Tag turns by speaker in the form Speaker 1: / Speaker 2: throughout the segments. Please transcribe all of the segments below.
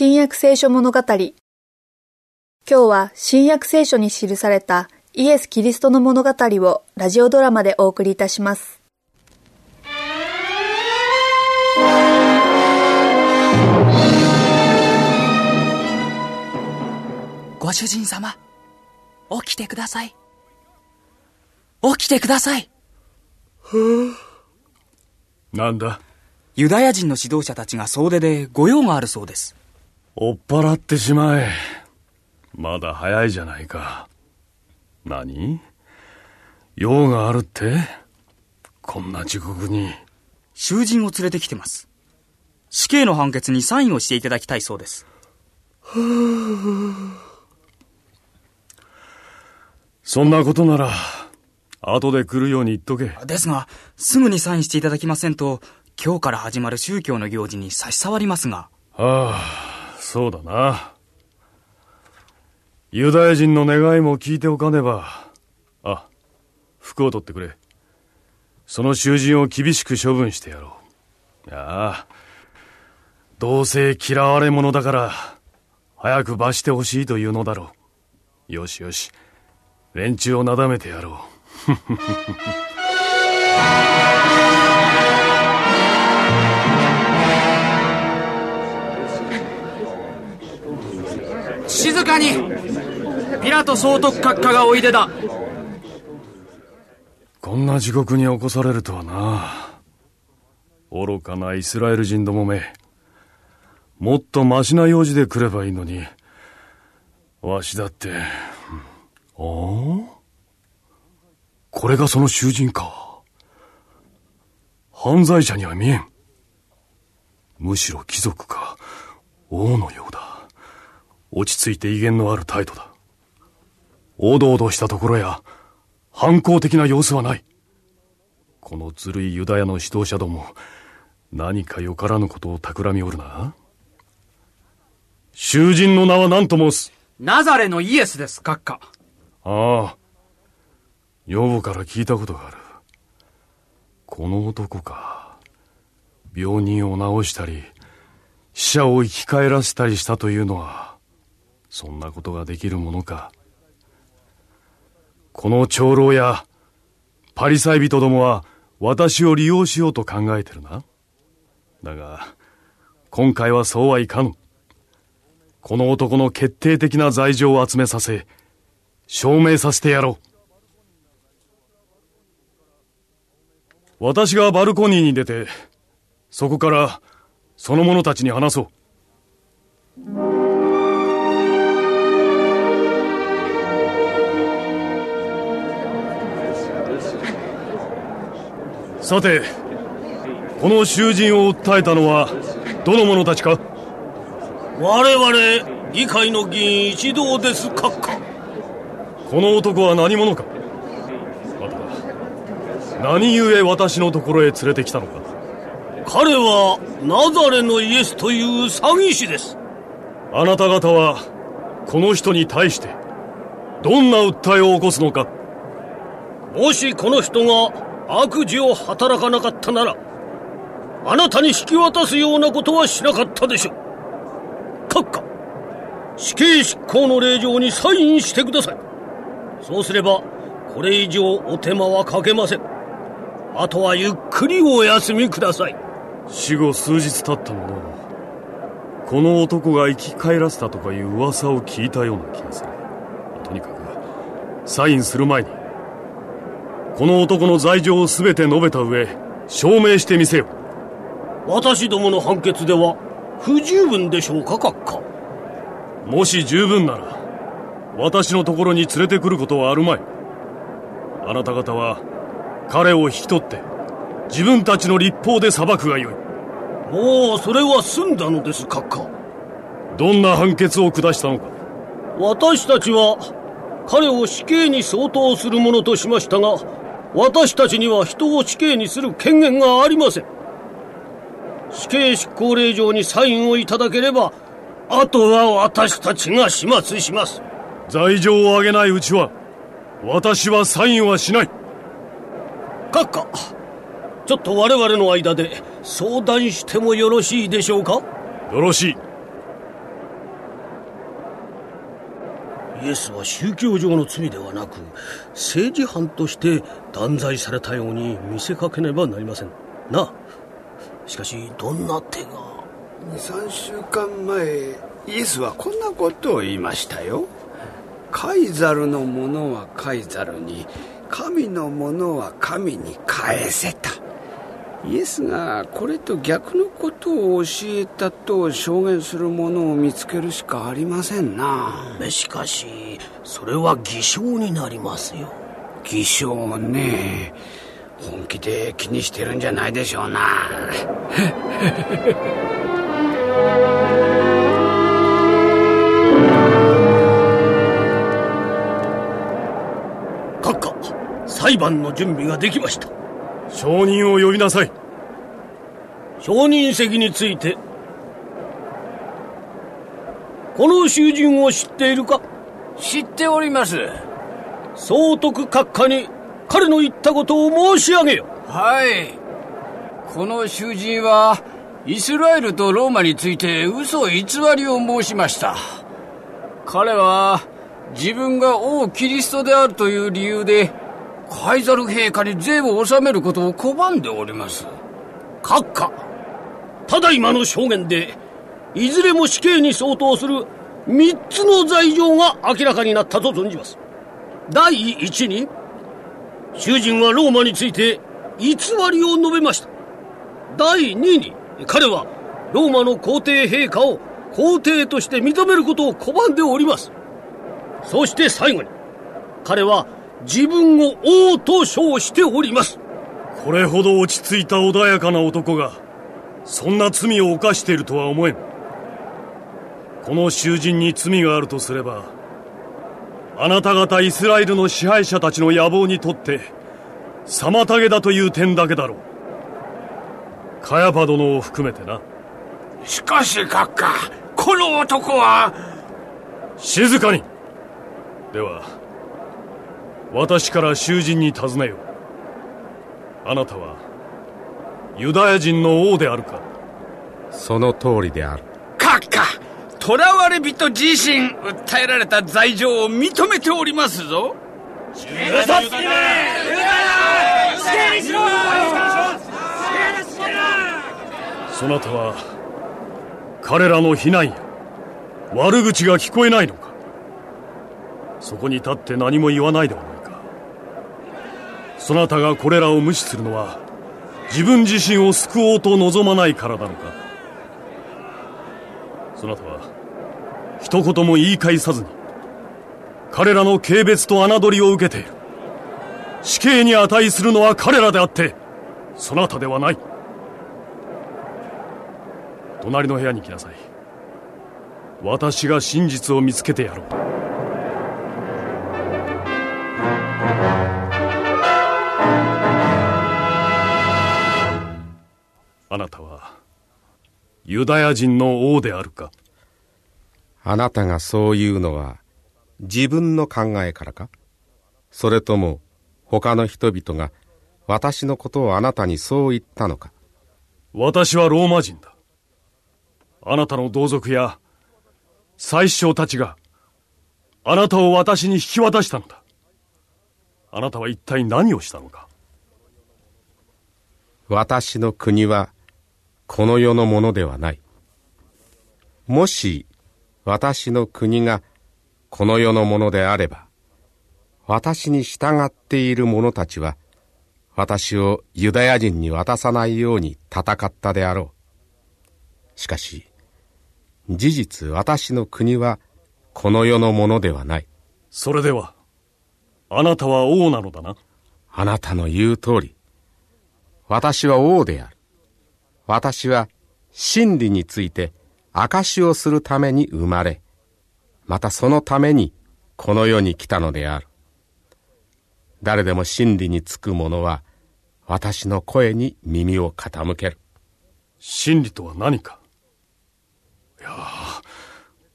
Speaker 1: 新約聖書物語今日は新約聖書に記されたイエス・キリストの物語をラジオドラマでお送りいたします
Speaker 2: ご主人様、起きてください。起きてください。
Speaker 3: なんだ？
Speaker 2: ユダヤ人の指導者たちが総出で御用があるそうです。
Speaker 3: 追っ払ってしまえ。まだ早いじゃないか。何？用があるって？こんな時刻に。
Speaker 2: 囚人を連れてきてます。死刑の判決にサインをしていただきたいそうです。
Speaker 3: そんなことなら、後で来るように言っとけ。
Speaker 2: ですが、すぐにサインしていただきませんと、今日から始まる宗教の行事に差し障りますが。
Speaker 3: ああ、そうだな。ユダヤ人の願いも聞いておかねば。あ、服を取ってくれ。その囚人を厳しく処分してやろう。いやあ、どうせ嫌われ者だから、早く罰してほしいというのだろう。よしよし、連中をなだめてやろう。
Speaker 2: 静かにピラト総督閣下がおいでだ
Speaker 3: こんな地獄に起こされるとはな。愚かなイスラエル人どもめ。もっとマシな用事で来ればいいのに。わしだって。ああ？これがその囚人か。犯罪者には見えん。むしろ貴族か、王のようだ。落ち着いて威厳のある態度だ。おどおどしたところや、反抗的な様子はない。このずるいユダヤの指導者ども、何かよからぬことを企みおるな。囚人の名は何と申す？
Speaker 2: ナザレのイエスです、閣下。
Speaker 3: ああ。女房から聞いたことがある。この男か。病人を治したり、死者を生き返らせたりしたというのは、そんなことができるものか。この長老やパリサイ人どもは私を利用しようと考えてるな。だが、今回はそうはいかぬ。この男の決定的な罪状を集めさせ、証明させてやろう。私がバルコニーに出て、そこからその者たちに話そう。さて、この囚人を訴えたのは、どの者たちか？
Speaker 4: 我々、議会の議員一同です、閣下。
Speaker 3: この男は何者か？また、何故私のところへ連れてきたのか？
Speaker 4: 彼は、ナザレのイエスという詐欺師です。
Speaker 3: あなた方は、この人に対して、どんな訴えを起こすのか？
Speaker 4: もしこの人が悪事を働かなかったなら、あなたに引き渡すようなことはしなかったでしょう。閣下、死刑執行の令状にサインしてください。そうすれば、これ以上お手間はかけません。あとはゆっくりお休みください。
Speaker 3: 死後数日経ったものこの男が生き返らせたとかいう噂を聞いたような気がする。とにかく、サインする前に、この男の罪状を全て述べた上、証明してみせよ。
Speaker 4: 私どもの判決では不十分でしょうか、閣下。
Speaker 3: もし十分なら、私のところに連れてくることはあるまい。あなた方は、彼を引き取って、自分たちの立法で裁くがよい。
Speaker 4: もうそれは済んだのです、閣下。
Speaker 3: どんな判決を下したのか。
Speaker 4: 私たちは、彼を死刑に相当するものとしましたが、私たちには人を死刑にする権限がありません。死刑執行令状にサインをいただければ、あとは私たちが始末します。
Speaker 3: 罪状を上げないうちは、私はサインはしない。
Speaker 4: 閣下、ちょっと我々の間で相談してもよろしいでしょうか？
Speaker 3: よろしい。
Speaker 4: イエスは宗教上の罪ではなく政治犯として断罪されたように見せかけねばなりません。なしかしどんな手が。
Speaker 5: 23週間前イエスはこんなことを言いましたよ。カイザルのものはカイザルに神のものは神に返せた。イエスがこれと逆のことを教えたと証言するものを見つけるしかありませんな。
Speaker 4: しかしそれは偽証になりますよ。
Speaker 5: 偽証ね。本気で気にしてるんじゃないでしょうな。
Speaker 4: 閣下裁判の準備ができました
Speaker 3: 証人を呼びなさい。
Speaker 4: 証人席についてこの囚人を知っているか？
Speaker 6: 知っております。
Speaker 4: 総督閣下に彼の言ったことを申し上げよ。
Speaker 6: はい。この囚人はイスラエルとローマについて嘘偽りを申しました。彼は自分が王キリストであるという理由でカイザル陛下に税を納めることを拒んでおります。
Speaker 4: 閣下ただいまの証言でいずれも死刑に相当する3つの罪状が明らかになったと存じます。第一に囚人はローマについて偽りを述べました。第二に彼はローマの皇帝陛下を皇帝として認めることを拒んでおります。そして最後に彼は自分を王と称しております。
Speaker 3: これほど落ち着いた穏やかな男がそんな罪を犯しているとは思えん。この囚人に罪があるとすればあなた方イスラエルの支配者たちの野望にとって妨げだという点だけだろう。カヤパ殿を含めてな。
Speaker 5: しかし閣下この男は
Speaker 3: 静かに。では私から囚人に尋ねよう。あなたはユダヤ人の王であるか。
Speaker 7: その通りである。
Speaker 5: 閣下囚われ人自身訴えられた罪状を認めておりますぞ。
Speaker 3: そなたは彼らの非難や悪口が聞こえないのかそこに立って何も言わないではそなたがこれらを無視するのは自分自身を救おうと望まないからなのか。そなたは一言も言い返さずに彼らの軽蔑と侮りを受けている。死刑に値するのは彼らであってそなたではない。隣の部屋に来なさい。私が真実を見つけてやろう。あなたはユダヤ人の王であるか？
Speaker 7: あなたがそう言うのは自分の考えからか？それとも他の人々が私のことをあなたにそう言ったのか？
Speaker 3: 私はローマ人だ。あなたの同族や宰相たちがあなたを私に引き渡したのだ。あなたは一体何をしたのか？
Speaker 7: 私の国はこの世のものではない。もし私の国がこの世のものであれば私に従っている者たちは私をユダヤ人に渡さないように戦ったであろう。しかし事実私の国はこの世のものではない。
Speaker 3: それではあなたは王なのだな。
Speaker 7: あなたの言う通り私は王である私は真理について証しをするために生まれまたそのためにこの世に来たのである。誰でも真理につく者は私の声に耳を傾ける。
Speaker 3: 真理とは何か？いや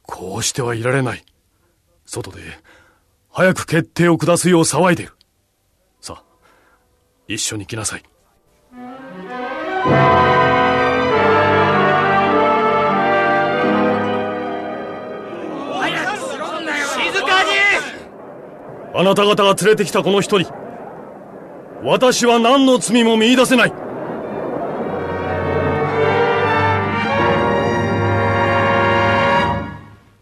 Speaker 3: こうしてはいられない。外で早く決定を下すよう騒いでいる。さあ一緒に来なさい。あなた方が連れてきたこの人に、私は何の罪も見出せない。